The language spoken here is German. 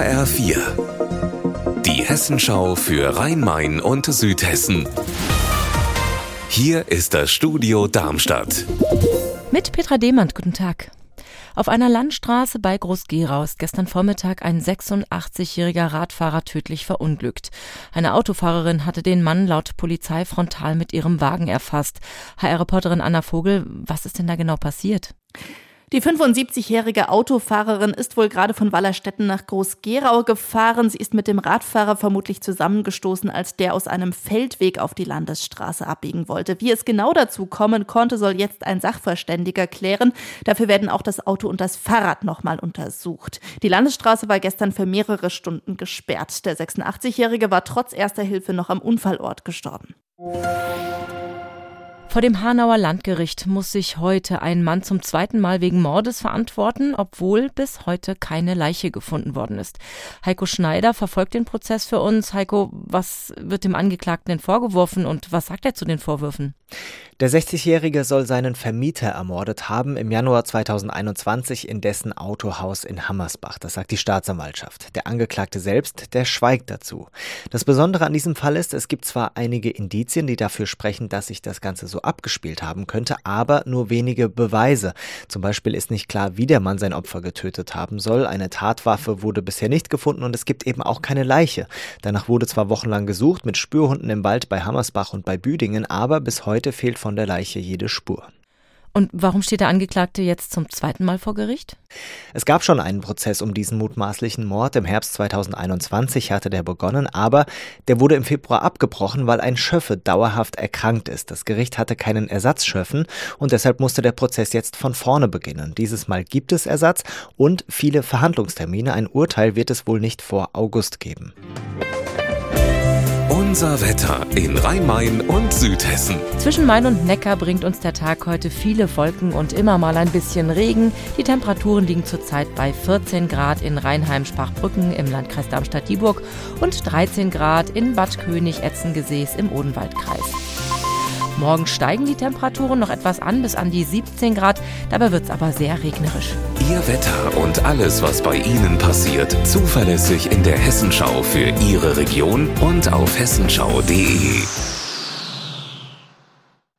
HR4. Die Hessenschau für Rhein-Main und Südhessen. Hier ist das Studio Darmstadt. Mit Petra Demand, guten Tag. Auf einer Landstraße bei Groß-Gerau ist gestern Vormittag ein 86-jähriger Radfahrer tödlich verunglückt. Eine Autofahrerin hatte den Mann laut Polizei frontal mit ihrem Wagen erfasst. HR-Reporterin Anna Vogel, was ist denn da genau passiert? Die 75-jährige Autofahrerin ist wohl gerade von Wallerstetten nach Groß-Gerau gefahren. Sie ist mit dem Radfahrer vermutlich zusammengestoßen, als der aus einem Feldweg auf die Landesstraße abbiegen wollte. Wie es genau dazu kommen konnte, soll jetzt ein Sachverständiger klären. Dafür werden auch das Auto und das Fahrrad nochmal untersucht. Die Landesstraße war gestern für mehrere Stunden gesperrt. Der 86-jährige war trotz erster Hilfe noch am Unfallort gestorben. Vor dem Hanauer Landgericht muss sich heute ein Mann zum zweiten Mal wegen Mordes verantworten, obwohl bis heute keine Leiche gefunden worden ist. Heiko Schneider verfolgt den Prozess für uns. Heiko, was wird dem Angeklagten denn vorgeworfen und was sagt er zu den Vorwürfen? Der 60-Jährige soll seinen Vermieter ermordet haben im Januar 2021 in dessen Autohaus in Hammersbach. Das sagt die Staatsanwaltschaft. Der Angeklagte selbst, der schweigt dazu. Das Besondere an diesem Fall ist, es gibt zwar einige Indizien, die dafür sprechen, dass sich das Ganze so abgespielt haben könnte, aber nur wenige Beweise. Zum Beispiel ist nicht klar, wie der Mann sein Opfer getötet haben soll. Eine Tatwaffe wurde bisher nicht gefunden und es gibt eben auch keine Leiche. Danach wurde zwar wochenlang gesucht mit Spürhunden im Wald bei Hammersbach und bei Büdingen, aber bis heute fehlt von von der Leiche jede Spur. Und warum steht der Angeklagte jetzt zum zweiten Mal vor Gericht? Es gab schon einen Prozess um diesen mutmaßlichen Mord. Im Herbst 2021 hatte der begonnen, aber der wurde im Februar abgebrochen, weil ein Schöffe dauerhaft erkrankt ist. Das Gericht hatte keinen Ersatzschöffen und deshalb musste der Prozess jetzt von vorne beginnen. Dieses Mal gibt es Ersatz und viele Verhandlungstermine. Ein Urteil wird es wohl nicht vor August geben. Unser Wetter in Rhein-Main und Südhessen. Zwischen Main und Neckar bringt uns der Tag heute viele Wolken und immer mal ein bisschen Regen. Die Temperaturen liegen zurzeit bei 14 Grad in Rheinheim-Spachbrücken im Landkreis Darmstadt-Dieburg und 13 Grad in Bad König-Etzengesäß im Odenwaldkreis. Morgen steigen die Temperaturen noch etwas an, bis an die 17 Grad. Dabei wird es aber sehr regnerisch. Ihr Wetter und alles, was bei Ihnen passiert, zuverlässig in der Hessenschau für Ihre Region und auf hessenschau.de.